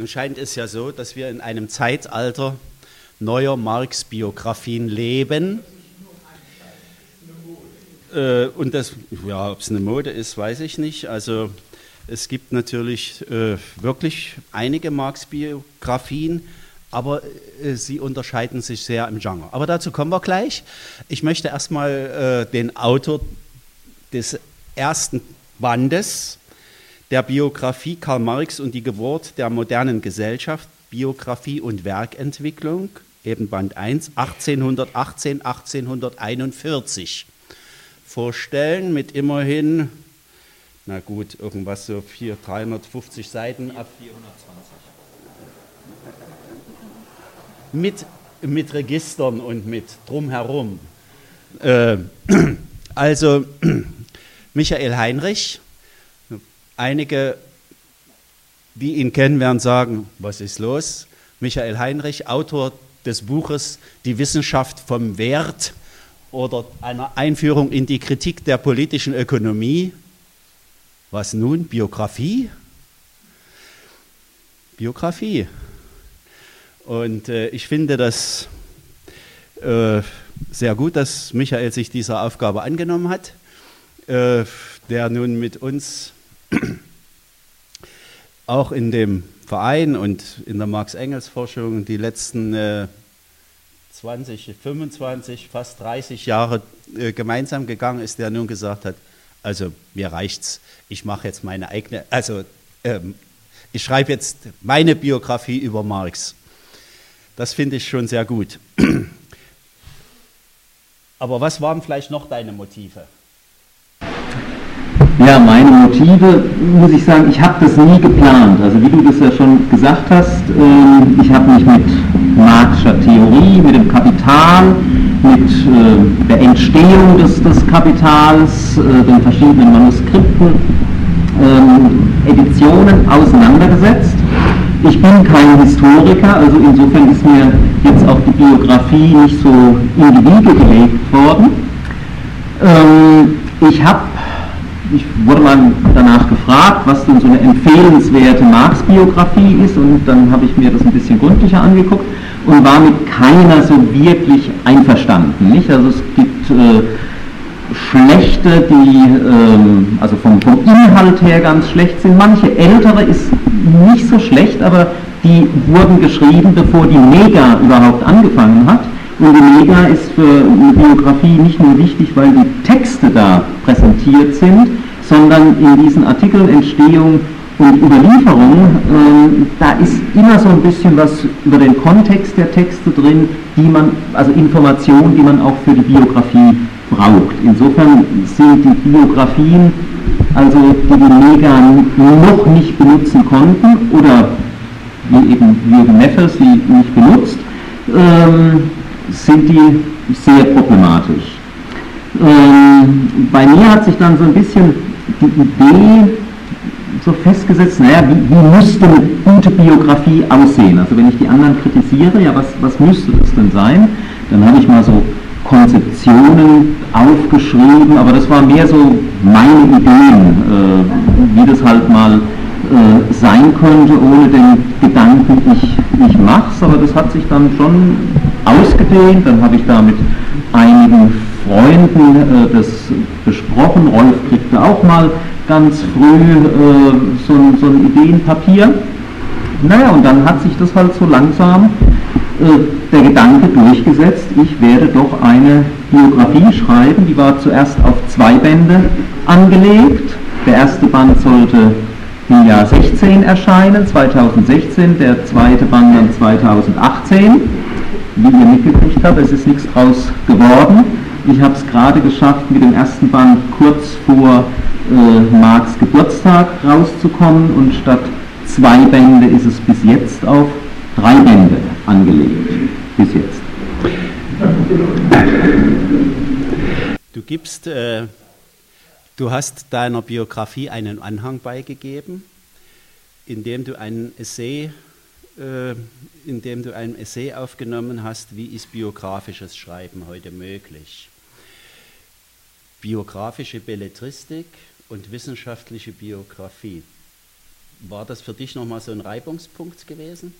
Nun scheint es ja so, dass wir in einem Zeitalter neuer Marx-Biografien leben. Äh, und das, ja, ob es eine Mode ist, weiß ich nicht. Also es gibt natürlich äh, wirklich einige Marx-Biografien, aber äh, sie unterscheiden sich sehr im Genre. Aber dazu kommen wir gleich. Ich möchte erstmal äh, den Autor des ersten Bandes der Biografie Karl Marx und die Geburt der modernen Gesellschaft, Biografie und Werkentwicklung, eben Band 1, 1818, 1841 vorstellen, mit immerhin, na gut, irgendwas so 4, 350 Seiten ab. 420. Mit, mit Registern und mit drumherum. Äh, also Michael Heinrich, einige, die ihn kennen, werden sagen, was ist los? Michael Heinrich, Autor des Buches Die Wissenschaft vom Wert oder einer Einführung in die Kritik der politischen Ökonomie. Was nun? Biografie? Biografie. Und äh, ich finde das äh, sehr gut, dass Michael sich dieser Aufgabe angenommen hat, äh, der nun mit uns auch in dem Verein und in der Marx-Engels-Forschung die letzten äh, 20, 25, fast 30 Jahre äh, gemeinsam gegangen ist, der nun gesagt hat, also mir reicht's, ich mache jetzt meine eigene, also ähm, ich schreibe jetzt meine Biografie über Marx. Das finde ich schon sehr gut. Aber was waren vielleicht noch deine Motive? Ja, meine Motive, muss ich sagen, ich habe das nie geplant. Also wie du das ja schon gesagt hast, äh, ich habe mich mit Marxischer Theorie, mit dem Kapital, mit äh, der Entstehung des, des Kapitals, äh, den verschiedenen Manuskripten, ähm, Editionen auseinandergesetzt. Ich bin kein Historiker, also insofern ist mir jetzt auch die Biografie nicht so in die Wiege gelegt worden. Ähm, ich habe ich wurde mal danach gefragt, was denn so eine empfehlenswerte Marx-Biografie ist und dann habe ich mir das ein bisschen gründlicher angeguckt und war mit keiner so wirklich einverstanden. Nicht? Also es gibt äh, schlechte, die ähm, also vom, vom Inhalt her ganz schlecht sind. Manche ältere ist nicht so schlecht, aber die wurden geschrieben, bevor die Mega überhaupt angefangen hat. Und die Mega ist für eine Biografie nicht nur wichtig, weil die Texte da präsentiert sind, sondern in diesen Artikeln Entstehung und Überlieferung, äh, da ist immer so ein bisschen was über den Kontext der Texte drin, die man, also Informationen, die man auch für die Biografie braucht. Insofern sind die Biografien, also die die Mega noch nicht benutzen konnten oder wie eben Jürgen Neffe sie nicht benutzt, ähm, sind die sehr problematisch. Ähm, bei mir hat sich dann so ein bisschen die Idee so festgesetzt, naja, wie, wie müsste eine gute Biografie aussehen? Also wenn ich die anderen kritisiere, ja, was, was müsste das denn sein? Dann habe ich mal so Konzeptionen aufgeschrieben, aber das war mehr so meine Ideen, äh, wie das halt mal äh, sein könnte, ohne den Gedanken, ich, ich mach's, aber das hat sich dann schon ausgedehnt, dann habe ich da mit einigen Freunden äh, das besprochen, Rolf kriegte auch mal ganz früh äh, so, so ein Ideenpapier. Naja, und dann hat sich das halt so langsam äh, der Gedanke durchgesetzt, ich werde doch eine Biografie schreiben, die war zuerst auf zwei Bände angelegt. Der erste Band sollte im Jahr 16 erscheinen, 2016, der zweite Band dann 2018. Wie ihr mitgekriegt habt, es ist nichts draus geworden. Ich habe es gerade geschafft, mit dem ersten Band kurz vor äh, Marx Geburtstag rauszukommen und statt zwei Bände ist es bis jetzt auf drei Bände angelegt. Bis jetzt. Du gibst, äh, du hast deiner Biografie einen Anhang beigegeben, indem du einen Essay, äh, indem du ein Essay aufgenommen hast, wie ist biografisches Schreiben heute möglich? Biografische Belletristik und wissenschaftliche Biografie. war das für dich nochmal so ein Reibungspunkt gewesen?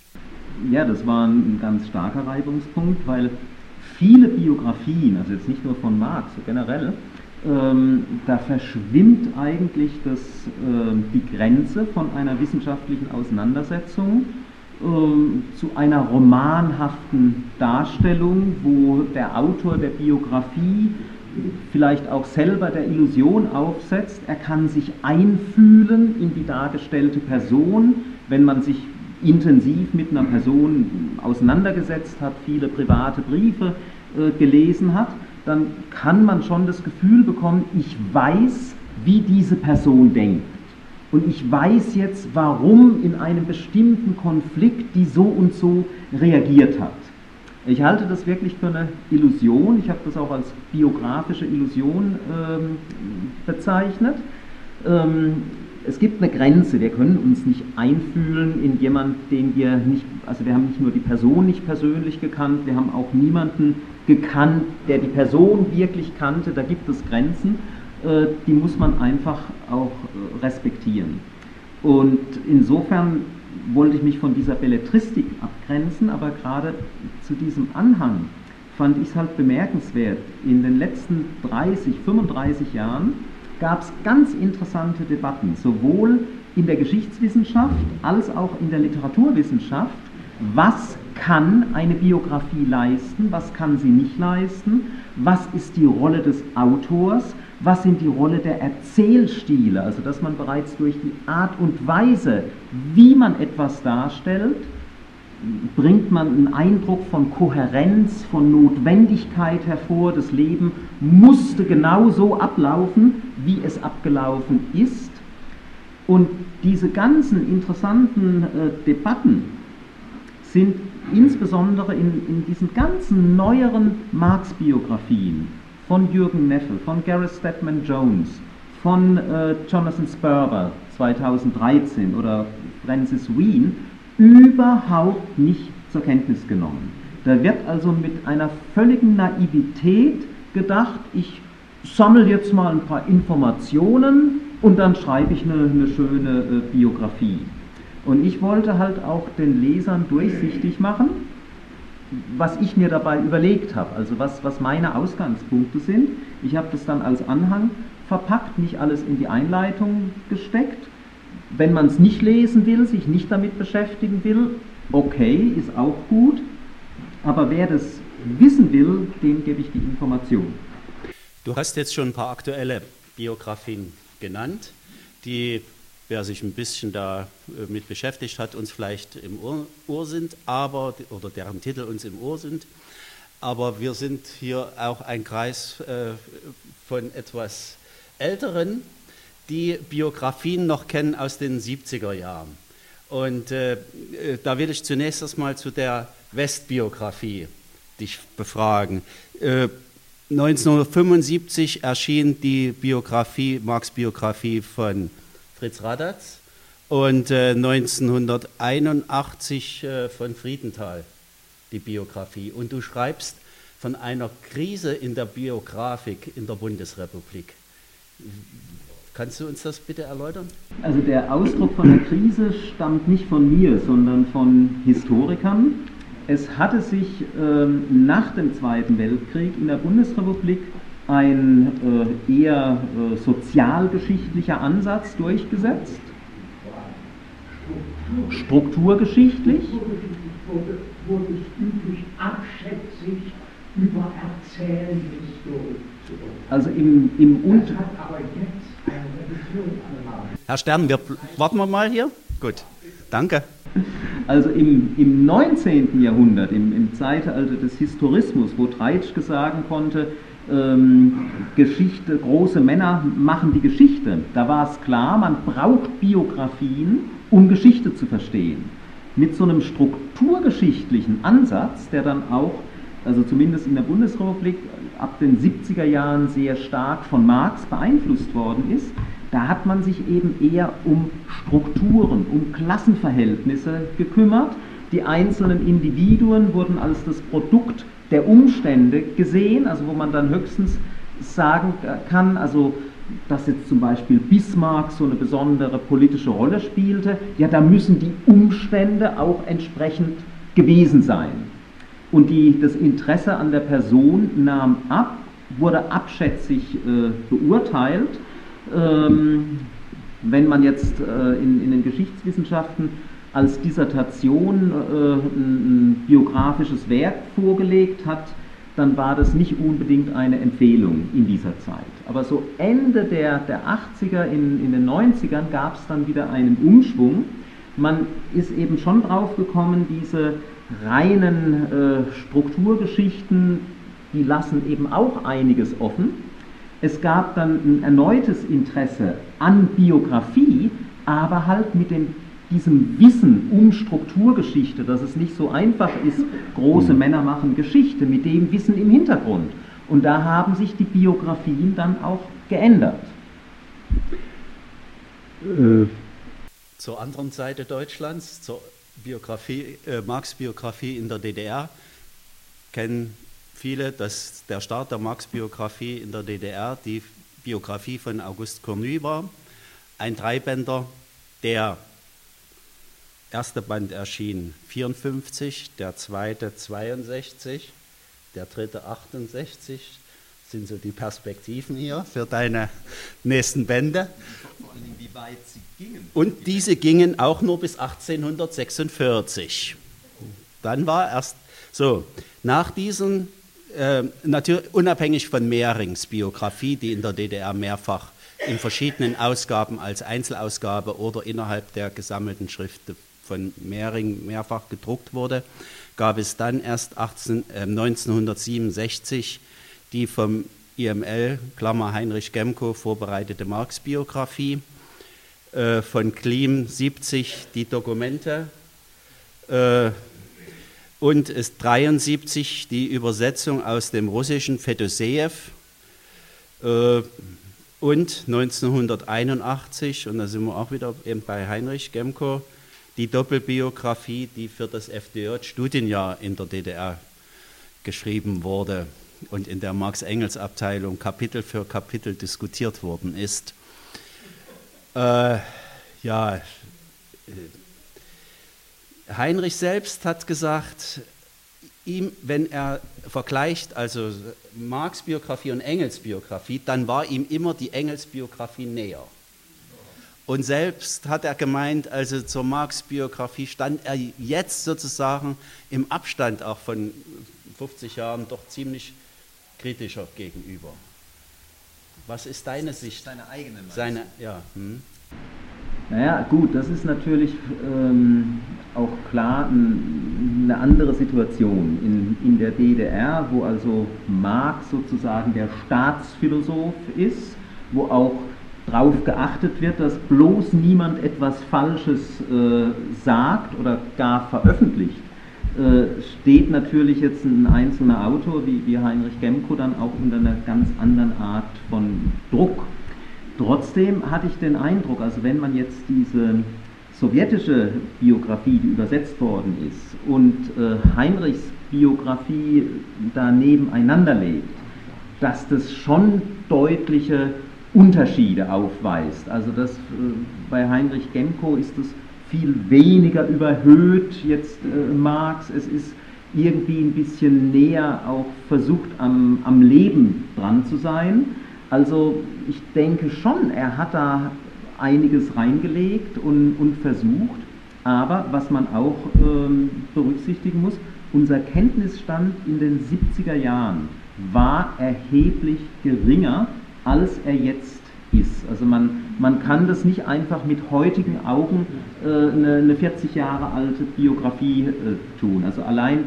Ja, das war ein ganz starker Reibungspunkt, weil viele Biografien, also jetzt nicht nur von Marx, generell, ähm, da verschwimmt eigentlich das, äh, die Grenze von einer wissenschaftlichen Auseinandersetzung zu einer romanhaften Darstellung, wo der Autor der Biografie vielleicht auch selber der Illusion aufsetzt, er kann sich einfühlen in die dargestellte Person, wenn man sich intensiv mit einer Person auseinandergesetzt hat, viele private Briefe äh, gelesen hat, dann kann man schon das Gefühl bekommen, ich weiß, wie diese Person denkt. Und ich weiß jetzt, warum in einem bestimmten Konflikt die so und so reagiert hat. Ich halte das wirklich für eine Illusion. Ich habe das auch als biografische Illusion ähm, bezeichnet. Ähm, es gibt eine Grenze. Wir können uns nicht einfühlen in jemanden, den wir nicht, also wir haben nicht nur die Person nicht persönlich gekannt, wir haben auch niemanden gekannt, der die Person wirklich kannte. Da gibt es Grenzen, die muss man einfach auch äh, respektieren. Und insofern wollte ich mich von dieser Belletristik abgrenzen, aber gerade zu diesem Anhang fand ich es halt bemerkenswert. In den letzten 30, 35 Jahren gab es ganz interessante Debatten, sowohl in der Geschichtswissenschaft als auch in der Literaturwissenschaft. Was kann eine Biografie leisten, was kann sie nicht leisten, was ist die Rolle des Autors, was sind die Rolle der Erzählstile, also dass man bereits durch die Art und Weise, wie man etwas darstellt, bringt man einen Eindruck von Kohärenz, von Notwendigkeit hervor. Das Leben musste genau so ablaufen, wie es abgelaufen ist. Und diese ganzen interessanten äh, Debatten sind insbesondere in, in diesen ganzen neueren Marx-Biografien von Jürgen Neffel, von Gareth Stedman Jones, von äh, Jonathan Sperber 2013 oder Francis Wien überhaupt nicht zur Kenntnis genommen. Da wird also mit einer völligen Naivität gedacht, ich sammle jetzt mal ein paar Informationen und dann schreibe ich eine, eine schöne äh, Biografie. Und ich wollte halt auch den Lesern durchsichtig machen, was ich mir dabei überlegt habe, also was, was meine Ausgangspunkte sind. Ich habe das dann als Anhang verpackt, nicht alles in die Einleitung gesteckt. Wenn man es nicht lesen will, sich nicht damit beschäftigen will, okay, ist auch gut. Aber wer das wissen will, dem gebe ich die Information. Du hast jetzt schon ein paar aktuelle Biografien genannt, die wer sich ein bisschen damit äh, beschäftigt hat, uns vielleicht im Ohr, Ohr, sind, aber, oder deren Titel uns im Ohr sind. Aber wir sind hier auch ein Kreis äh, von etwas Älteren, die Biografien noch kennen aus den 70er Jahren. Und äh, äh, da will ich zunächst erstmal zu der Westbiografie dich befragen. Äh, 1975 erschien die Biografie, Marx Biografie von Fritz Radatz und äh, 1981 äh, von Friedenthal die Biografie. Und du schreibst von einer Krise in der Biografik in der Bundesrepublik. Kannst du uns das bitte erläutern? Also der Ausdruck von der Krise stammt nicht von mir, sondern von Historikern. Es hatte sich ähm, nach dem Zweiten Weltkrieg in der Bundesrepublik ein äh, eher äh, sozialgeschichtlicher Ansatz durchgesetzt, strukturgeschichtlich. Wurde, es üblich, abschätzig über Erzählen Also im, im Unter. aber jetzt eine Revision Herr Stern, wir warten wir mal hier. Gut, danke. Also im, im 19. Jahrhundert, im, im Zeitalter des Historismus, wo Treitschke sagen konnte, Geschichte, große Männer machen die Geschichte. Da war es klar, man braucht Biografien, um Geschichte zu verstehen. Mit so einem strukturgeschichtlichen Ansatz, der dann auch, also zumindest in der Bundesrepublik, ab den 70er Jahren sehr stark von Marx beeinflusst worden ist, da hat man sich eben eher um Strukturen, um Klassenverhältnisse gekümmert. Die einzelnen Individuen wurden als das Produkt der Umstände gesehen, also wo man dann höchstens sagen kann, also dass jetzt zum Beispiel Bismarck so eine besondere politische Rolle spielte, ja, da müssen die Umstände auch entsprechend gewesen sein. Und die, das Interesse an der Person nahm ab, wurde abschätzig äh, beurteilt. Ähm, wenn man jetzt äh, in, in, den Geschichtswissenschaften als Dissertation äh, ein, biografisches Werk vorgelegt hat, dann war das nicht unbedingt eine Empfehlung in dieser Zeit. Aber so Ende der, der 80er, in, in den 90ern gab es dann wieder einen Umschwung. Man ist eben schon drauf gekommen, diese reinen äh, Strukturgeschichten, die lassen eben auch einiges offen. Es gab dann ein erneutes Interesse an Biografie, aber halt mit dem diesem Wissen um Strukturgeschichte, dass es nicht so einfach ist, große mhm. Männer machen Geschichte, mit dem Wissen im Hintergrund. Und da haben sich die Biografien dann auch geändert. Äh. Zur anderen Seite Deutschlands, zur Biografie, äh, Marx-Biografie in der DDR, kennen viele, dass der Start der Marx-Biografie in der DDR die Biografie von August Cornu war, ein Dreibänder, der erste Band erschien 54, der zweite 62, der dritte 68. Sind so die Perspektiven hier für deine nächsten Bände. Vor Dingen, wie weit sie gingen. Und diese gingen auch nur bis 1846. Dann war erst so, nach diesen, äh, natürlich unabhängig von Mehrings Biografie, die in der DDR mehrfach in verschiedenen Ausgaben als Einzelausgabe oder innerhalb der gesammelten Schriften von Mehring mehrfach gedruckt wurde, gab es dann erst 18, äh, 1967 die vom IML, Klammer Heinrich Gemko, vorbereitete Marx-Biografie, äh, von Klim 70 die Dokumente äh, und es 73 die Übersetzung aus dem russischen Fedoseev äh, und 1981, und da sind wir auch wieder eben bei Heinrich Gemko, die Doppelbiografie, die für das FDJ-Studienjahr in der DDR geschrieben wurde und in der Marx-Engels-Abteilung Kapitel für Kapitel diskutiert worden ist. Äh, ja, äh, Heinrich selbst hat gesagt, ihm, wenn er vergleicht, also Marx Biografie und Engels Biografie, dann war ihm immer die Engels Biografie näher. Und selbst hat er gemeint, also zur Marx-Biografie stand er jetzt sozusagen im Abstand auch von 50 Jahren doch ziemlich kritischer gegenüber. Was ist deine Sicht? Deine eigene Meinung. Seine, ja. Hm. Naja, gut, das ist natürlich ähm, auch klar ein, eine andere Situation. In, in der DDR, wo also Marx sozusagen der Staatsphilosoph ist, wo auch darauf geachtet wird, dass bloß niemand etwas Falsches äh, sagt oder gar veröffentlicht, äh, steht natürlich jetzt ein einzelner Autor wie, wie Heinrich Gemko dann auch unter einer ganz anderen Art von Druck. Trotzdem hatte ich den Eindruck, also wenn man jetzt diese sowjetische Biografie, die übersetzt worden ist, und äh, Heinrichs Biografie da nebeneinander legt, dass das schon deutliche Unterschiede aufweist. Also das, äh, bei Heinrich Gemko ist es viel weniger überhöht, jetzt äh, Marx, es ist irgendwie ein bisschen näher auch versucht am, am Leben dran zu sein. Also ich denke schon, er hat da einiges reingelegt und, und versucht, aber was man auch ähm, berücksichtigen muss, unser Kenntnisstand in den 70er Jahren war erheblich geringer als er jetzt ist. Also man, man kann das nicht einfach mit heutigen Augen äh, eine, eine, 40 Jahre alte Biografie äh, tun. Also allein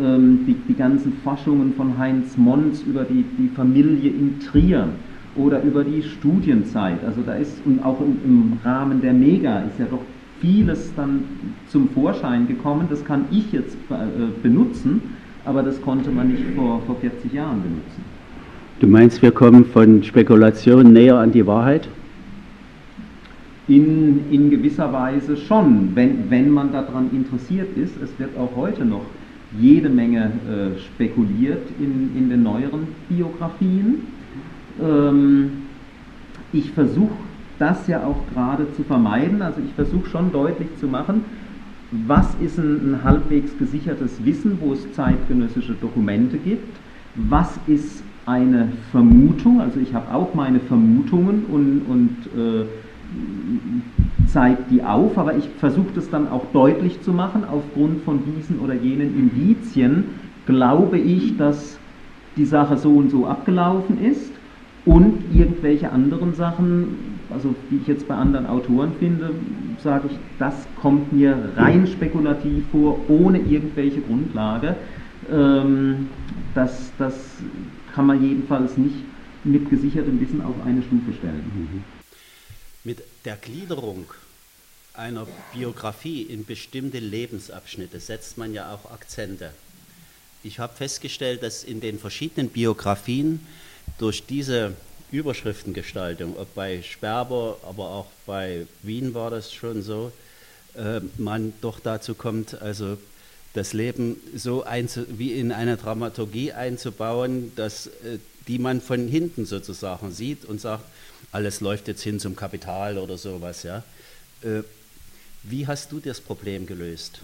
ähm, die, die ganzen Forschungen von Heinz Mons über die, die Familie in Trier oder über die Studienzeit. Also da ist, und auch im, im Rahmen der Mega ist ja doch vieles dann zum Vorschein gekommen. Das kann ich jetzt äh, benutzen, aber das konnte man nicht vor, vor 40 Jahren benutzen. Du meinst, wir kommen von Spekulation näher an die Wahrheit? In, in gewisser Weise schon, wenn, wenn man daran interessiert ist. Es wird auch heute noch jede Menge äh, spekuliert in, in den neueren Biografien. Ähm, ich versuche das ja auch gerade zu vermeiden. Also ich versuche schon deutlich zu machen, was ist ein, ein, halbwegs gesichertes Wissen, wo es zeitgenössische Dokumente gibt, was ist eine Vermutung, also ich habe auch meine Vermutungen und, und äh, zeige die auf, aber ich versuche das dann auch deutlich zu machen, aufgrund von diesen oder jenen Indizien glaube ich, dass die Sache so und so abgelaufen ist und irgendwelche anderen Sachen, also wie ich jetzt bei anderen Autoren finde, sage ich, das kommt mir rein spekulativ vor, ohne irgendwelche Grundlage. Ähm, das, das kann man jedenfalls nicht mit gesichertem Wissen auf eine Stufe stellen. Mhm. Mit der Gliederung einer Biografie in bestimmte Lebensabschnitte setzt man ja auch Akzente. Ich habe festgestellt, dass in den verschiedenen Biografien durch diese Überschriftengestaltung, ob bei Sperber, aber auch bei Wien war das schon so, äh, man doch dazu kommt, also das Leben so wie in eine Dramaturgie einzubauen, dass, äh, die man von hinten sozusagen sieht und sagt, alles läuft jetzt hin zum Kapital oder sowas. Ja? Äh, wie hast du das Problem gelöst?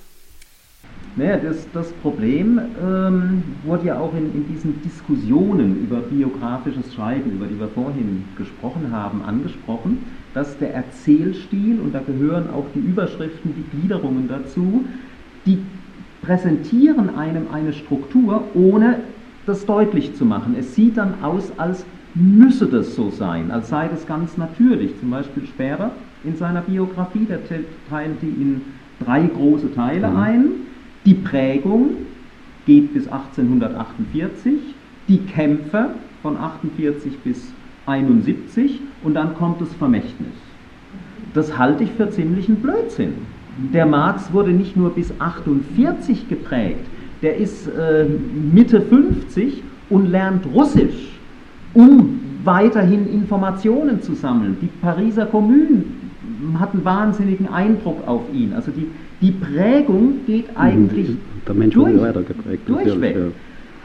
Naja, das, das Problem ähm, wurde ja auch in, in diesen Diskussionen über biografisches Schreiben, über die wir vorhin gesprochen haben, angesprochen, dass der Erzählstil, und da gehören auch die Überschriften, die Gliederungen dazu, die präsentieren einem eine Struktur, ohne das deutlich zu machen. Es sieht dann aus, als müsse das so sein, als sei das ganz natürlich. Zum Beispiel Sperber in seiner Biografie, der teilt die in drei große Teile mhm. ein die Prägung geht bis 1848, die Kämpfe von 48 bis 71 und dann kommt das Vermächtnis. Das halte ich für ziemlichen Blödsinn. Der Marx wurde nicht nur bis 48 geprägt, der ist äh, Mitte 50 und lernt Russisch, um weiterhin Informationen zu sammeln. Die Pariser Kommune hat einen wahnsinnigen Eindruck auf ihn. Also die, die Prägung geht mhm. eigentlich Der Mensch durch, weiter geprägt, durchweg. Ja.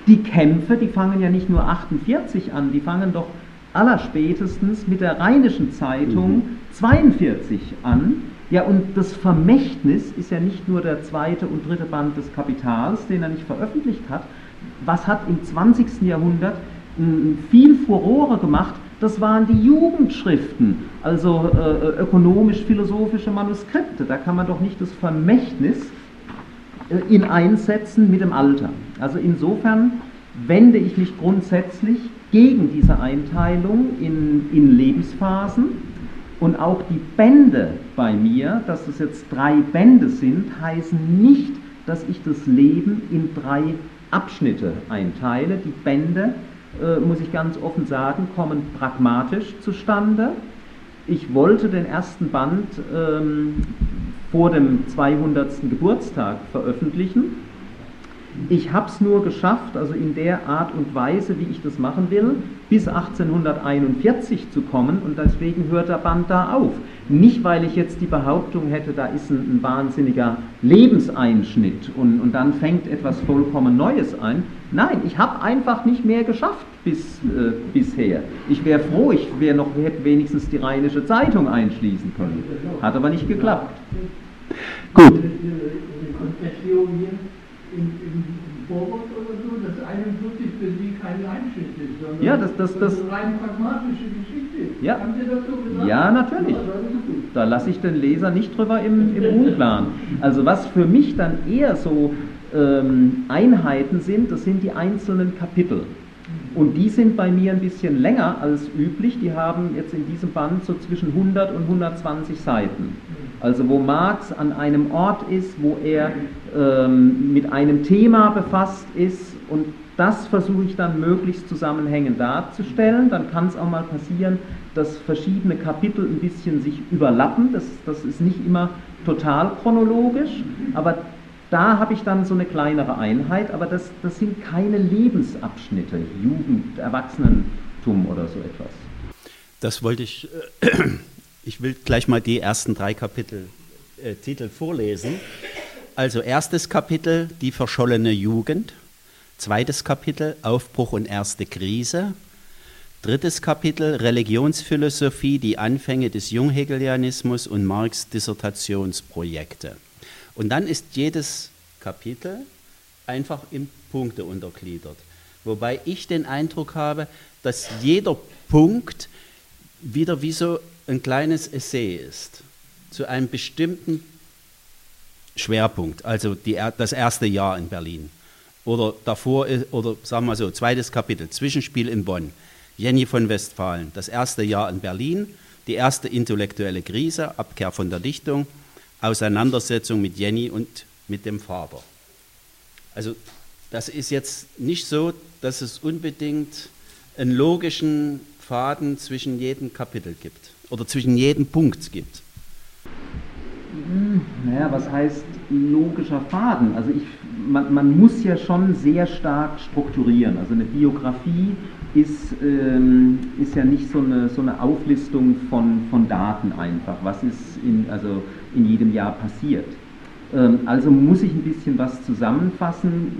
Die Kämpfe, die fangen ja nicht nur 48 an, die fangen doch allerspätestens mit der Rheinischen Zeitung mhm. 42 an. Ja, und das Vermächtnis ist ja nicht nur der zweite und dritte Band des Kapitals, den er nicht veröffentlicht hat. Was hat im 20. Jahrhundert viel Furore gemacht? das waren die Jugendschriften, also äh, ökonomisch-philosophische Manuskripte. Da kann man doch nicht das Vermächtnis äh, in einsetzen mit dem Alter. Also insofern wende ich mich grundsätzlich gegen diese Einteilung in, in Lebensphasen und auch die Bände bei mir, dass es jetzt drei Bände sind, heißen nicht, dass ich das Leben in drei Abschnitte einteile. Die Bände äh, muss ich ganz offen sagen, kommen pragmatisch zustande. Ich wollte den ersten Band ähm, vor dem 200. Geburtstag veröffentlichen. Ich habe es nur geschafft, also in der Art und Weise, wie ich das machen will, bis 1841 zu kommen und deswegen hört der Band da auf. Nicht, weil ich jetzt die Behauptung hätte, da ist ein, ein wahnsinniger Lebenseinschnitt und, und dann fängt etwas vollkommen Neues an. Nein, ich habe einfach nicht mehr geschafft bis, äh, bisher. Ich wäre froh, ich wäre noch, hätte wenigstens die Rheinische Zeitung einschließen können. Hat aber nicht geklappt. Gut. Im, im Vorwort oder so, dass 41 für Sie kein Einschnitt ist, sondern ja, das, das, das, eine rein pragmatische Geschichte. Ja. Haben Sie das so gesagt? Ja, natürlich. Da lasse ich den Leser nicht drüber im, im Unklaren. Also was für mich dann eher so ähm, Einheiten sind, das sind die einzelnen Kapitel. Und die sind bei mir ein bisschen länger als üblich. Die haben jetzt in diesem Band so zwischen 100 und 120 Seiten. Also wo Marx an einem Ort ist, wo er ähm, mit einem Thema befasst ist und das versuche ich dann möglichst zusammenhängend darzustellen. Dann kann es auch mal passieren, dass verschiedene Kapitel ein bisschen sich überlappen. Das, das ist nicht immer total chronologisch, aber da habe ich dann so eine kleinere Einheit, aber das, das sind keine Lebensabschnitte, Jugend, Erwachsenentum oder so etwas. Das wollte ich, äh, ich will gleich mal die ersten drei Kapitel, äh, Titel vorlesen. Also erstes Kapitel, die verschollene Jugend. Zweites Kapitel, Aufbruch und erste Krise. Drittes Kapitel Religionsphilosophie, die Anfänge des Junghegelianismus und Marx Dissertationsprojekte. Und dann ist jedes Kapitel einfach in Punkte untergliedert. Wobei ich den Eindruck habe, dass jeder Punkt wieder wie so ein kleines Essay ist zu einem bestimmten Schwerpunkt, also die, das erste Jahr in Berlin. Oder davor, oder sagen wir so, zweites Kapitel, Zwischenspiel in Bonn. Jenny von Westfalen, das erste Jahr in Berlin, die erste intellektuelle Krise, Abkehr von der Dichtung, Auseinandersetzung mit Jenny und mit dem Vater. Also das ist jetzt nicht so, dass es unbedingt einen logischen Faden zwischen jedem Kapitel gibt oder zwischen jedem Punkt gibt. Hm, naja, was heißt logischer Faden? Also ich, man, man muss ja schon sehr stark strukturieren. Also eine Biografie ist, ähm, ist ja nicht so eine, so eine Auflistung von, von Daten einfach, was ist in, also in jedem Jahr passiert. Ähm, also muss ich ein bisschen was zusammenfassen.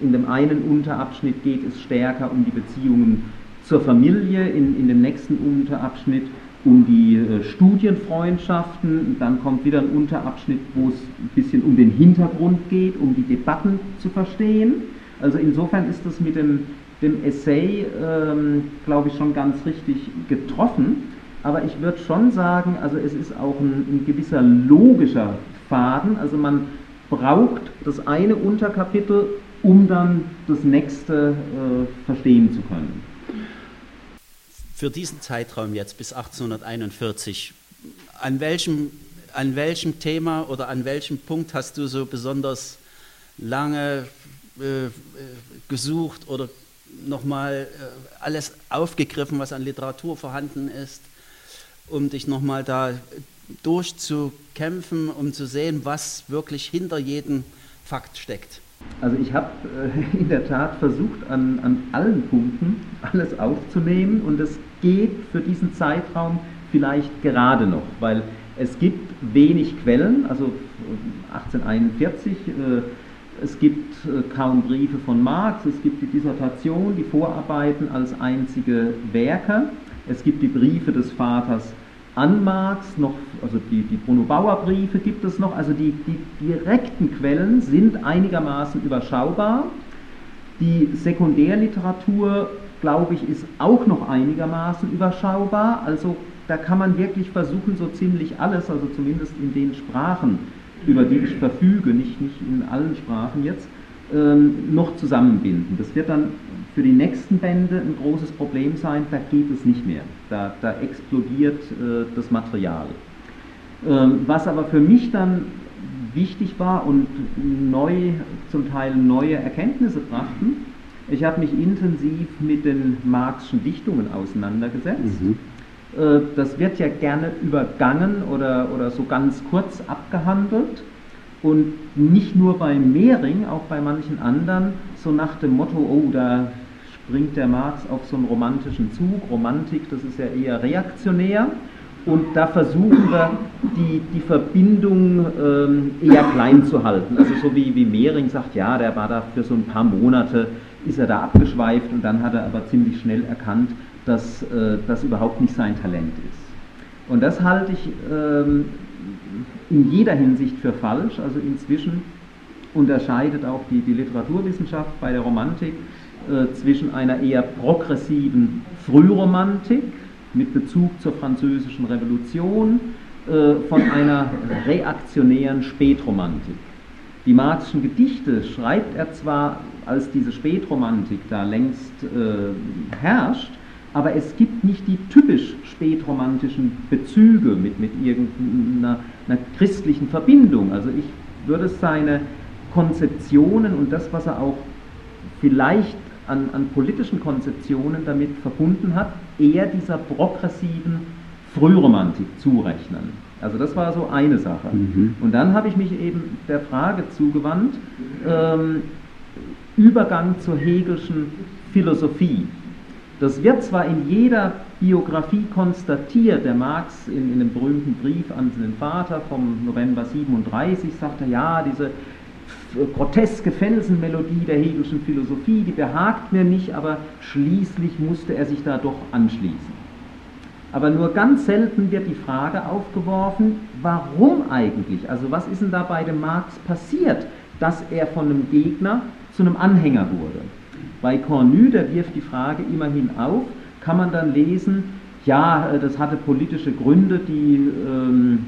In dem einen Unterabschnitt geht es stärker um die Beziehungen zur Familie, in, in dem nächsten Unterabschnitt um die äh, Studienfreundschaften, dann kommt wieder ein Unterabschnitt, wo es ein bisschen um den Hintergrund geht, um die Debatten zu verstehen. Also insofern ist das mit dem dem Essay, ähm, glaube ich, schon ganz richtig getroffen. Aber ich würde schon sagen, also es ist auch ein, ein gewisser logischer Faden. Also man braucht das eine Unterkapitel, um dann das nächste äh, verstehen zu können. Für diesen Zeitraum jetzt bis 1841, an welchem, an welchem Thema oder an welchem Punkt hast du so besonders lange äh, äh gesucht oder nochmal äh, alles aufgegriffen, was an Literatur vorhanden ist, um dich nochmal da durchzukämpfen, um zu sehen, was wirklich hinter jedem Fakt steckt? Also ich habe äh, in der Tat versucht, an, an allen Punkten alles aufzunehmen und es geht für diesen Zeitraum vielleicht gerade noch, weil es gibt wenig Quellen, also 1841 äh, es gibt äh, kaum Briefe von Marx, es gibt die Dissertation, die Vorarbeiten als einzige Werke, es gibt die Briefe des Vaters an Marx, noch, also die, die Bruno Bauer Briefe gibt es noch, also die, die direkten Quellen sind einigermaßen überschaubar. Die Sekundärliteratur, glaube ich, ist auch noch einigermaßen überschaubar, also da kann man wirklich versuchen, so ziemlich alles, also zumindest in den Sprachen, über die ich verfüge, nicht, nicht in allen Sprachen jetzt, ähm, noch zusammenbinden. Das wird dann für die nächsten Bände ein großes Problem sein, da geht es nicht mehr. Da, da explodiert äh, das Material. Ähm, was aber für mich dann wichtig war und neu, zum Teil neue Erkenntnisse brachten, ich habe mich intensiv mit den Marxischen Dichtungen auseinandergesetzt. Mhm. Äh, das wird ja gerne übergangen oder, oder so ganz kurz abgehandelt. Und nicht nur bei Mehring, auch bei manchen anderen, so nach dem Motto, oh, da springt der Marx auf so einen romantischen Zug. Romantik, das ist ja eher reaktionär. Und da versuchen wir, die, die Verbindung ähm, eher klein zu halten. Also so wie, wie Mehring sagt, ja, der war da für so ein paar Monate, ist er da abgeschweift und dann hat er aber ziemlich schnell erkannt, dass äh, das überhaupt nicht sein Talent ist. Und das halte ich ähm, in jeder Hinsicht für falsch. Also inzwischen unterscheidet auch die, die Literaturwissenschaft bei der Romantik äh, zwischen einer eher progressiven Frühromantik mit Bezug zur französischen Revolution äh, von einer reaktionären Spätromantik. Die Marxischen Gedichte schreibt er zwar, als diese Spätromantik da längst äh, herrscht, aber es gibt nicht die typisch spätromantischen Bezüge mit, mit irgendeiner christlichen Verbindung. Also ich würde seine Konzeptionen und das, was er auch vielleicht an, an politischen Konzeptionen damit verbunden hat, eher dieser progressiven Frühromantik zurechnen. Also das war so eine Sache. Mhm. Und dann habe ich mich eben der Frage zugewandt, ähm, Übergang zur Hegelschen Philosophie. Das wird zwar in jeder Biografie konstatiert, der Marx in, in dem berühmten Brief an den Vater vom November 37 sagt ja, diese groteske Felsenmelodie der Hegelschen Philosophie, die behagt mir nicht, aber schließlich musste er sich da doch anschließen. Aber nur ganz selten wird die Frage aufgeworfen, warum eigentlich? Also was ist denn da bei dem Marx passiert, dass er von einem Gegner zu einem Anhänger wurde? Bei Cornu, der wirft die Frage immerhin auf, kann man dann lesen, ja, äh, das hatte politische Gründe, die ähm,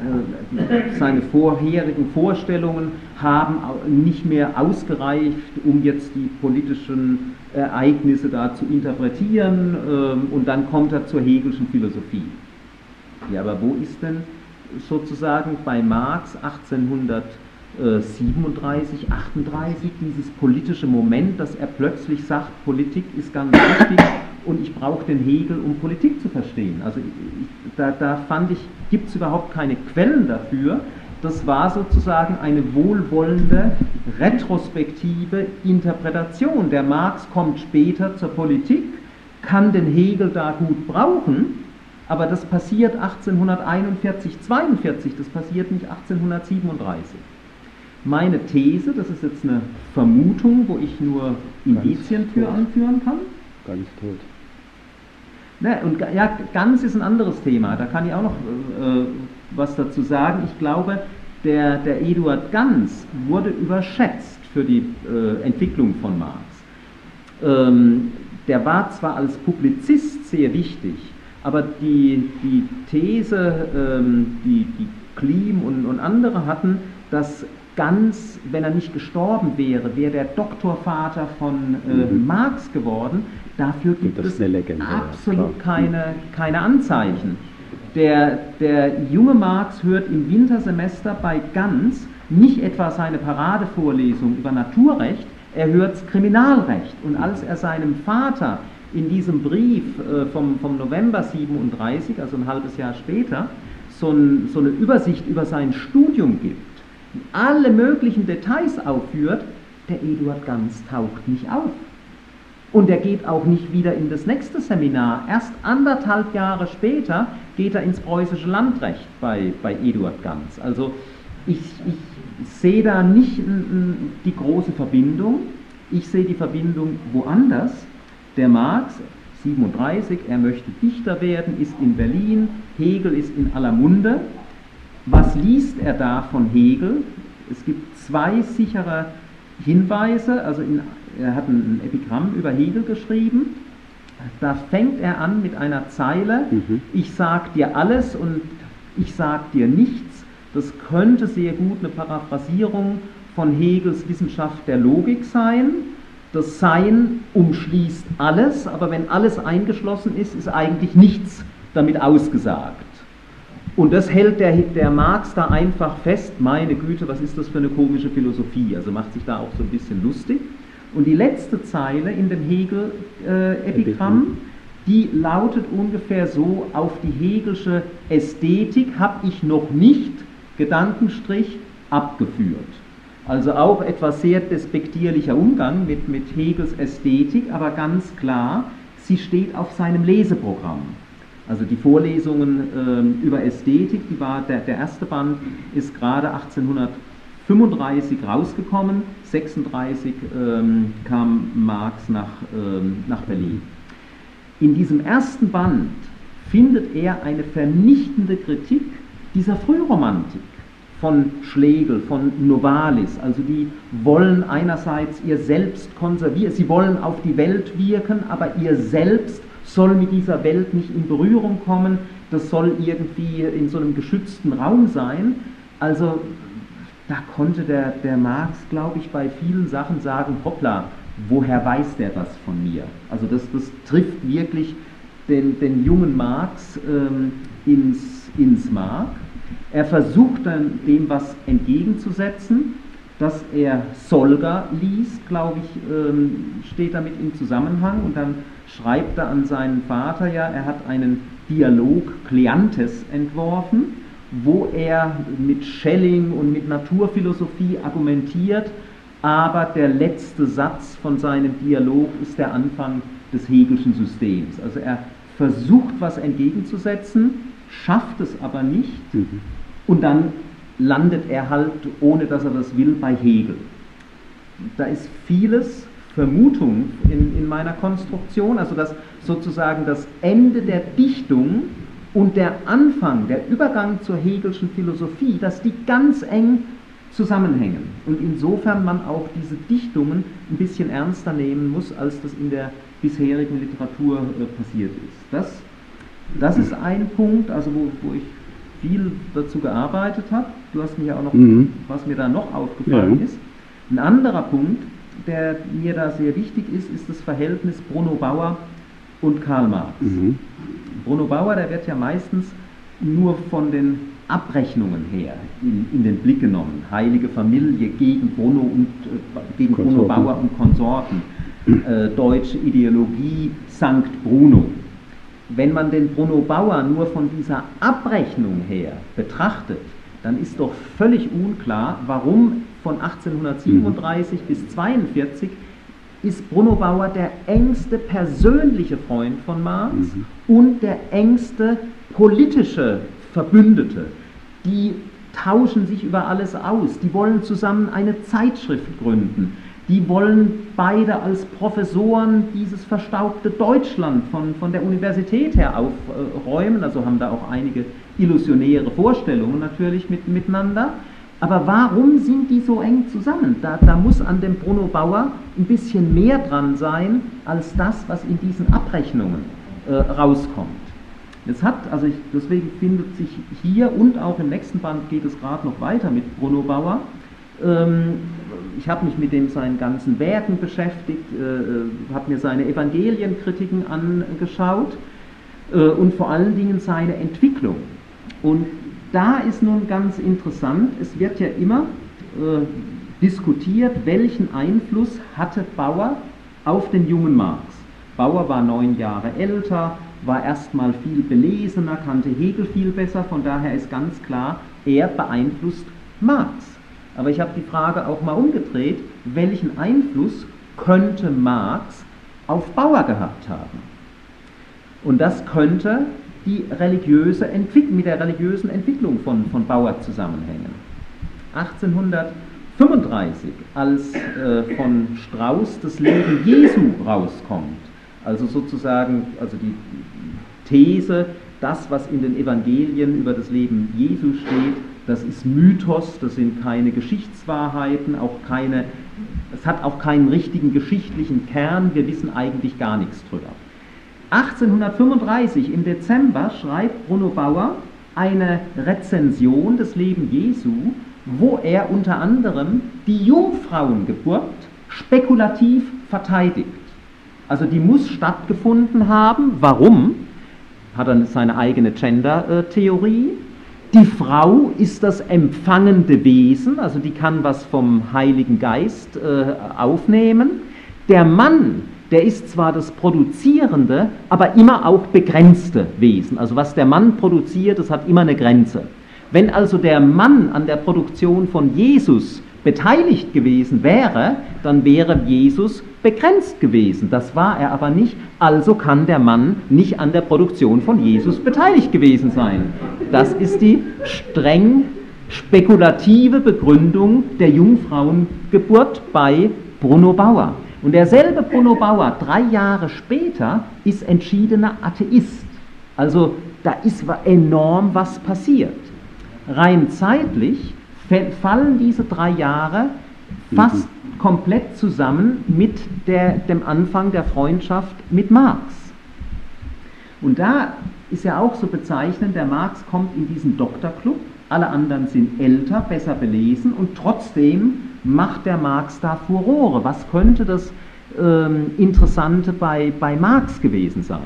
äh, seine vorherigen Vorstellungen haben nicht mehr ausgereicht, um jetzt die politischen Ereignisse da zu interpretieren ähm, und dann kommt er zur Hegelschen Philosophie. Ja, aber wo ist denn sozusagen bei Marx 1837, 38 dieses politische Moment, dass er plötzlich sagt, Politik ist ganz wichtig und ich brauche den Hegel, um Politik zu verstehen. Also da, da fand ich, gibt es überhaupt keine Quellen dafür. Das war sozusagen eine wohlwollende, retrospektive Interpretation. Der Marx kommt später zur Politik, kann den Hegel da gut brauchen, aber das passiert 1841, 42, das passiert nicht 1837. Meine These, das ist jetzt eine Vermutung, wo ich nur Indizien für anführen kann. Ganz tot. Ne, und ja, ganz ist ein anderes Thema, da kann ich auch noch äh, was dazu sagen. Ich glaube, der, der Eduard Ganz wurde überschätzt für die äh, Entwicklung von Marx. Ähm, der war zwar als Publizist sehr wichtig, aber die, die These, ähm, die, die Klim und, und andere hatten, dass Ganz, wenn er nicht gestorben wäre, wäre der Doktorvater von äh, mhm. Marx geworden. Dafür gibt es Legende, absolut ja, keine, keine Anzeichen. Der, der junge Marx hört im Wintersemester bei Ganz nicht etwa seine Paradevorlesung über Naturrecht, er hört Kriminalrecht. Und als er seinem Vater in diesem Brief äh, vom, vom November 37, also ein halbes Jahr später, so, ein, so eine Übersicht über sein Studium gibt, alle möglichen Details aufführt, der Eduard Ganz taucht nicht auf. Und er geht auch nicht wieder in das nächste Seminar. Erst anderthalb Jahre später geht er ins preußische Landrecht bei, bei Eduard Ganz. Also ich, ich sehe da nicht die große Verbindung. Ich sehe die Verbindung woanders. Der Marx, 37, er möchte Dichter werden, ist in Berlin, Hegel ist in aller Munde. Was liest er da von Hegel? Es gibt zwei sichere Hinweise, also in, er hat ein Epigramm über Hegel geschrieben. Da fängt er an mit einer Zeile, mhm. ich sag dir alles und ich sag dir nichts. Das könnte sehr gut eine Paraphrasierung von Hegels Wissenschaft der Logik sein. Das Sein umschließt alles, aber wenn alles eingeschlossen ist, ist eigentlich nichts damit ausgesagt. Und das hält der, der Marx da einfach fest, meine Güte, was ist das für eine komische Philosophie? Also macht sich da auch so ein bisschen lustig. Und die letzte Zeile in dem Hegel-Epigramm, äh, die lautet ungefähr so, auf die Hegelsche Ästhetik habe ich noch nicht, Gedankenstrich, abgeführt. Also auch etwas sehr despektierlicher Umgang mit, mit Hegels Ästhetik, aber ganz klar, sie steht auf seinem Leseprogramm. Also die Vorlesungen ähm, über Ästhetik, die war der, der erste Band, ist gerade 1835 rausgekommen, 36 ähm, kam Marx nach, ähm, nach Berlin. In diesem ersten Band findet er eine vernichtende Kritik dieser Frühromantik von Schlegel, von Novalis. Also die wollen einerseits ihr Selbst konservieren, sie wollen auf die Welt wirken, aber ihr Selbst soll mit dieser Welt nicht in Berührung kommen, das soll irgendwie in so einem geschützten Raum sein. Also da konnte der, der Marx, glaube ich, bei vielen Sachen sagen, hoppla, woher weiß der das von mir? Also das, das trifft wirklich den, den jungen Marx ähm, ins, ins Mark. Er versucht dann dem was entgegenzusetzen, dass er Solga liest, glaube ich, ähm, steht damit im Zusammenhang und dann schreibt er an seinen Vater ja, er hat einen Dialog Kleantes entworfen, wo er mit Schelling und mit Naturphilosophie argumentiert, aber der letzte Satz von seinem Dialog ist der Anfang des Hegelschen Systems. Also er versucht was entgegenzusetzen, schafft es aber nicht mhm. und dann landet er halt, ohne dass er das will, bei Hegel. Da ist vieles Vermutung in, in meiner Konstruktion, also dass sozusagen das Ende der Dichtung und der Anfang, der Übergang zur Hegelschen Philosophie, dass die ganz eng zusammenhängen. Und insofern man auch diese Dichtungen ein bisschen ernster nehmen muss, als das in der bisherigen Literatur äh, passiert ist. Das, das ist ein Punkt, also wo, wo ich viel dazu gearbeitet habe. Du hast mir ja auch noch, mhm. was mir da noch aufgefallen ja. ist. Ein anderer Punkt, der mir da sehr wichtig ist, ist das Verhältnis Bruno Bauer und Karl Marx. Mhm. Bruno Bauer, der wird ja meistens nur von den Abrechnungen her in, in den Blick genommen. Heilige Familie gegen Bruno, und, äh, gegen Bruno Bauer und Konsorten. Äh, deutsche Ideologie Sankt Bruno. Wenn man den Bruno Bauer nur von dieser Abrechnung her betrachtet, dann ist doch völlig unklar, warum von 1837 mhm. bis 1842 ist Bruno Bauer der engste persönliche Freund von Marx mhm. und der engste politische Verbündete. Die tauschen sich über alles aus. Die wollen zusammen eine Zeitschrift gründen. Die wollen beide als Professoren dieses verstaubte Deutschland von, von der Universität her aufräumen, also haben da auch einige illusionäre Vorstellungen natürlich mit, miteinander. Aber warum sind die so eng zusammen? Da, da muss an dem Bruno Bauer ein bisschen mehr dran sein, als das, was in diesen Abrechnungen äh, rauskommt. Es hat, also ich, deswegen findet sich hier und auch im nächsten Band geht es gerade noch weiter mit Bruno Bauer. Ähm, ich habe mich mit dem seinen ganzen Werken beschäftigt, äh, äh habe mir seine Evangelienkritiken angeschaut äh, und vor allen Dingen seine Entwicklung. Und da ist nun ganz interessant, es wird ja immer äh, diskutiert, welchen Einfluss hatte Bauer auf den jungen Marx. Bauer war neun Jahre älter, war erstmal viel belesener, kannte Hegel viel besser, von daher ist ganz klar, er beeinflusst Marx. Aber ich habe die Frage auch mal umgedreht, welchen Einfluss könnte Marx auf Bauer gehabt haben? Und das könnte die religiöse mit der religiösen Entwicklung von, von Bauer zusammenhängen. 1835, als äh, von Strauß das Leben Jesu rauskommt, also sozusagen also die These, das, was in den Evangelien über das Leben Jesu steht, das ist Mythos, das sind keine Geschichtswahrheiten, auch keine, es hat auch keinen richtigen geschichtlichen Kern, wir wissen eigentlich gar nichts drüber. 1835 im Dezember schreibt Bruno Bauer eine Rezension des Lebens Jesu, wo er unter anderem die Jungfrauengeburt spekulativ verteidigt. Also die muss stattgefunden haben. Warum? Hat er seine eigene Gender-Theorie. Die Frau ist das empfangende Wesen, also die kann was vom Heiligen Geist äh, aufnehmen. Der Mann der ist zwar das produzierende, aber immer auch begrenzte Wesen. Also was der Mann produziert, das hat immer eine Grenze. Wenn also der Mann an der Produktion von Jesus beteiligt gewesen wäre, dann wäre Jesus begrenzt gewesen. Das war er aber nicht. Also kann der Mann nicht an der Produktion von Jesus beteiligt gewesen sein. Das ist die streng spekulative Begründung der Jungfrauengeburt bei Bruno Bauer. Und derselbe Bruno Bauer, drei Jahre später, ist entschiedener Atheist. Also da ist enorm was passiert. Rein zeitlich fallen diese drei Jahre fast mhm. komplett zusammen mit der, dem Anfang der Freundschaft mit Marx. Und da ist ja auch so bezeichnend, der Marx kommt in diesen Doktorclub, alle anderen sind älter, besser belesen und trotzdem macht der Marx da Furore? Was könnte das ähm, Interessante bei, bei Marx gewesen sein?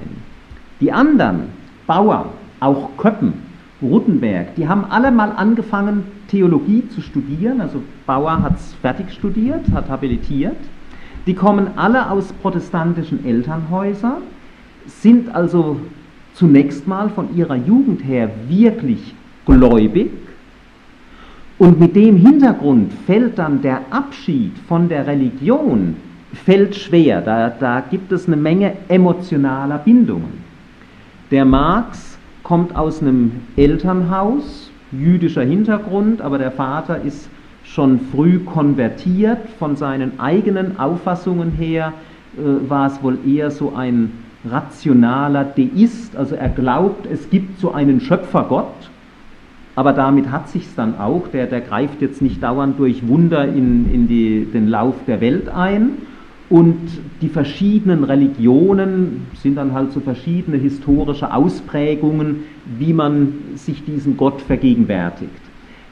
Die anderen, Bauer, auch Köppen, Ruttenberg, die haben alle mal angefangen, Theologie zu studieren. Also Bauer hat es fertig studiert, hat habilitiert. Die kommen alle aus protestantischen Elternhäusern, sind also zunächst mal von ihrer Jugend her wirklich gläubig, und mit dem Hintergrund fällt dann der Abschied von der Religion fällt schwer. Da, da gibt es eine Menge emotionaler Bindungen. Der Marx kommt aus einem Elternhaus, jüdischer Hintergrund, aber der Vater ist schon früh konvertiert. Von seinen eigenen Auffassungen her äh, war es wohl eher so ein rationaler Deist, also er glaubt, es gibt so einen Schöpfergott, aber damit hat sich dann auch, der, der greift jetzt nicht dauernd durch Wunder in, in die, den Lauf der Welt ein, und die verschiedenen Religionen sind dann halt so verschiedene historische Ausprägungen, wie man sich diesen Gott vergegenwärtigt.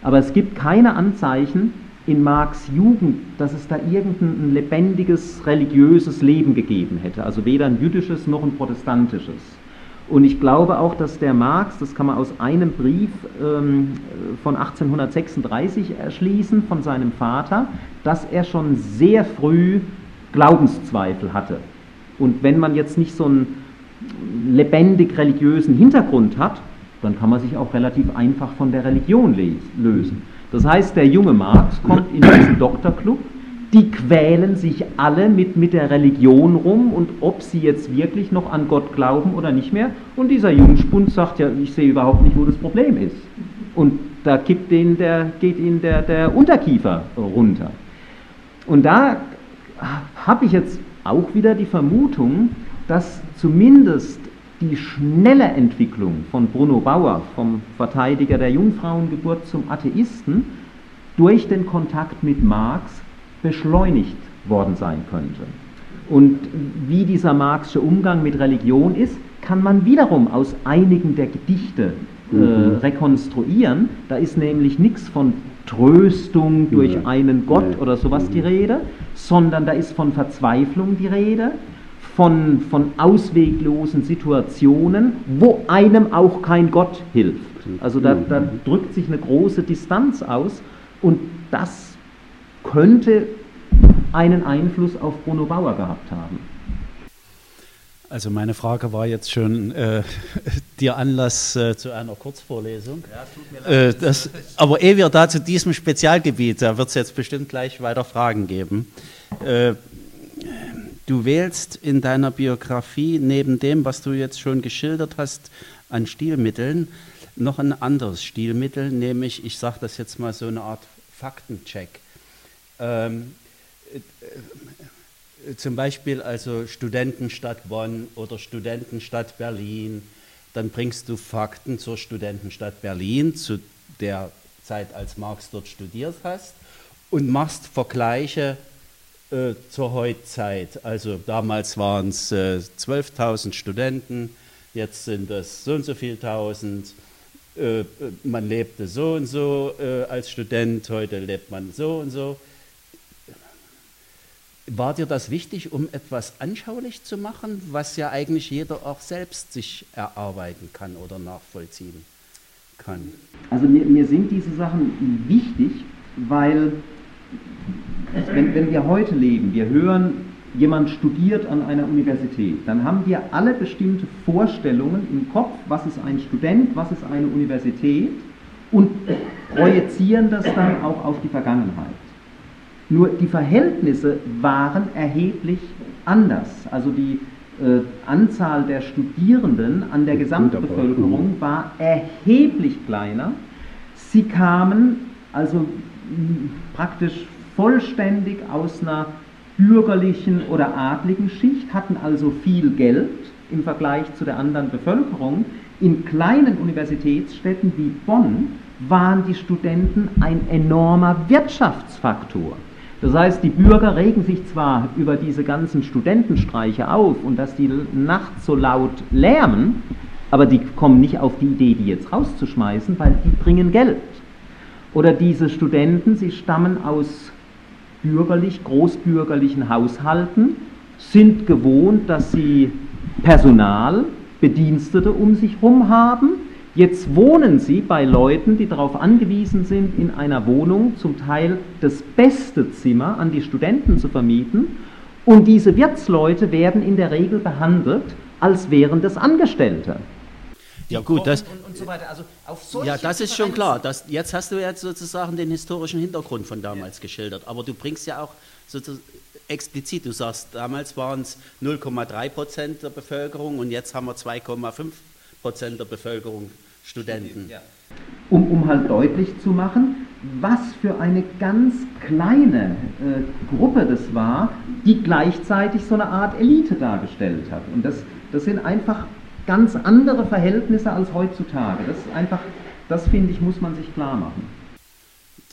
Aber es gibt keine Anzeichen in Marx Jugend, dass es da irgendein lebendiges religiöses Leben gegeben hätte. Also weder ein jüdisches noch ein protestantisches. Und ich glaube auch, dass der Marx, das kann man aus einem Brief ähm, von 1836 erschließen, von seinem Vater, dass er schon sehr früh Glaubenszweifel hatte. Und wenn man jetzt nicht so einen lebendig religiösen Hintergrund hat, dann kann man sich auch relativ einfach von der Religion lösen. Das heißt, der junge Marx kommt in diesen Doktorclub, die quälen sich alle mit, mit der Religion rum und ob sie jetzt wirklich noch an Gott glauben oder nicht mehr. Und dieser Jungspund sagt ja, ich sehe überhaupt nicht, wo das Problem ist. Und da kippt ihnen der, geht ihnen der, der Unterkiefer runter. Und da habe ich jetzt auch wieder die Vermutung, dass zumindest die schnelle Entwicklung von Bruno Bauer, vom Verteidiger der Jungfrauengeburt zum Atheisten, durch den Kontakt mit Marx beschleunigt worden sein könnte. Und wie dieser Marxische Umgang mit Religion ist, kann man wiederum aus einigen der Gedichte äh, mhm. rekonstruieren. Da ist nämlich nichts von Tröstung durch einen Gott oder sowas die Rede, sondern da ist von Verzweiflung die Rede, von, von ausweglosen Situationen, wo einem auch kein Gott hilft. Also da, da drückt sich eine große Distanz aus und das könnte einen Einfluss auf Bruno Bauer gehabt haben. Also meine Frage war jetzt schon äh, dir Anlass äh, zu einer Kurzvorlesung. Ja, tut mir leid. Äh, das, aber ehe wir da zu diesem Spezialgebiet, da wird es jetzt bestimmt gleich weiter Fragen geben. Äh, du wählst in deiner Biografie neben dem, was du jetzt schon geschildert hast an Stilmitteln, noch ein anderes Stilmittel, nämlich, ich sage das jetzt mal so eine Art Faktencheck. Ähm, äh, zum Beispiel also Studentenstadt Bonn oder Studentenstadt Berlin, dann bringst du Fakten zur Studentenstadt Berlin, zu der Zeit, als Marx dort studiert hast, und machst Vergleiche äh, zur Heutzeit. Also damals waren es äh, 12.000 Studenten, jetzt sind es so und so viel tausend. Äh, man lebte so und so äh, als Student, heute lebt man so und so. War dir das wichtig, um etwas anschaulich zu machen, was ja eigentlich jeder auch selbst sich erarbeiten kann oder nachvollziehen kann? Also mir, mir sind diese Sachen wichtig, weil wenn, wenn wir heute leben, wir hören, jemand studiert an einer Universität, dann haben wir alle bestimmte Vorstellungen im Kopf, was ist ein Student, was ist eine Universität und projizieren das dann auch auf die Vergangenheit. Nur die Verhältnisse waren erheblich anders. Also die äh, Anzahl der Studierenden an der Gesamtbevölkerung war erheblich kleiner. Sie kamen also praktisch vollständig aus einer bürgerlichen oder adligen Schicht, hatten also viel Geld im Vergleich zu der anderen Bevölkerung. In kleinen Universitätsstädten wie Bonn waren die Studenten ein enormer Wirtschaftsfaktor. Das heißt, die Bürger regen sich zwar über diese ganzen Studentenstreiche auf und dass die nachts so laut lärmen, aber die kommen nicht auf die Idee, die jetzt rauszuschmeißen, weil die bringen Geld. Oder diese Studenten, sie stammen aus bürgerlich, großbürgerlichen Haushalten, sind gewohnt, dass sie Personal, Bedienstete um sich herum haben, Jetzt wohnen sie bei Leuten, die darauf angewiesen sind, in einer Wohnung zum Teil das beste Zimmer an die Studenten zu vermieten. Und diese Wirtsleute werden in der Regel behandelt, als wären das Angestellte. Ja gut, das, und, und so also ja, das ist schon klar. Das, jetzt hast du jetzt sozusagen den historischen Hintergrund von damals ja. geschildert. Aber du bringst ja auch sozusagen explizit, du sagst, damals waren es 0,3 Prozent der Bevölkerung und jetzt haben wir 2,5 Prozent der Bevölkerung Studenten. Ja. um, um halt deutlich zu machen, was für eine ganz kleine äh, Gruppe das war, die gleichzeitig so eine Art Elite dargestellt hat. Und das, das sind einfach ganz andere Verhältnisse als heutzutage. Das ist einfach, das finde ich, muss man sich klar machen.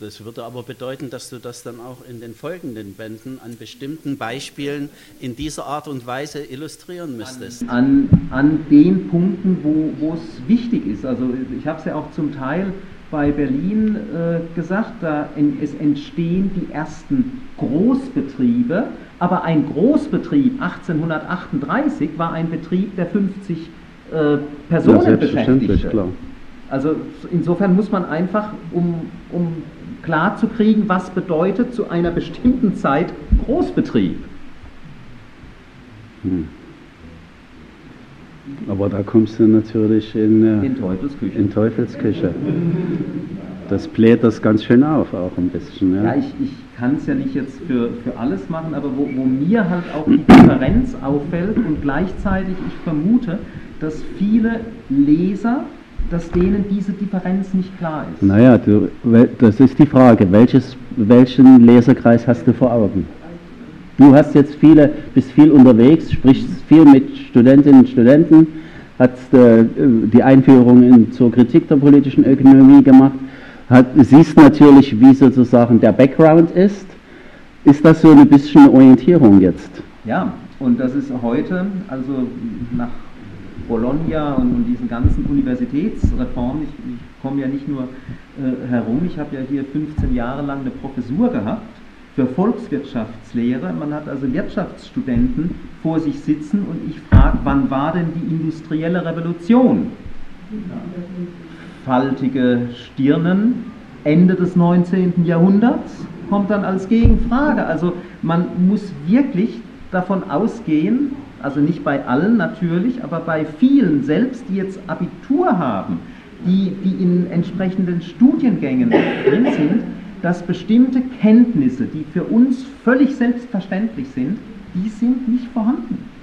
Das würde aber bedeuten, dass du das dann auch in den folgenden Bänden an bestimmten Beispielen in dieser Art und Weise illustrieren müsstest. An, an den Punkten, wo, wo es wichtig ist. Also ich habe es ja auch zum Teil bei Berlin äh, gesagt, da in, es entstehen die ersten Großbetriebe, aber ein Großbetrieb 1838 war ein Betrieb, der 50 äh, Personen ja, beschäftigte. Klar. Also insofern muss man einfach, um, um klar zu kriegen, was bedeutet zu einer bestimmten Zeit Großbetrieb. Hm. Aber da kommst du natürlich in, äh, in Teufelsküche. In Teufelsküche. Das bläht das ganz schön auf, auch ein bisschen. Ja, ja ich, ich kann es ja nicht jetzt für, für alles machen, aber wo, wo mir halt auch die Differenz auffällt und gleichzeitig ich vermute, dass viele Leser, dass denen diese Differenz nicht klar ist. Naja, du, das ist die Frage, welches, welchen Leserkreis hast du vor Augen? Du hast jetzt viele, bist viel unterwegs, sprichst viel mit Studentinnen und Studenten, hast äh, die Einführung in, zur Kritik der politischen Ökonomie gemacht, hat, siehst natürlich, wie sozusagen der Background ist. Ist das so ein bisschen Orientierung jetzt? Ja, und das ist heute, also nach Bologna und, und diesen ganzen Universitätsreformen, ich, ich komme ja nicht nur äh, herum, ich habe ja hier 15 Jahre lang eine Professur gehabt für Volkswirtschaftslehre. Man hat also Wirtschaftsstudenten vor sich sitzen und ich frage, wann war denn die industrielle Revolution? Faltige Stirnen, Ende des 19. Jahrhunderts kommt dann als Gegenfrage. Also man muss wirklich davon ausgehen, also nicht bei allen natürlich, aber bei vielen, selbst die jetzt Abitur haben, die, die in entsprechenden Studiengängen drin sind, dass bestimmte Kenntnisse, die für uns völlig selbstverständlich sind, die sind nicht vorhanden.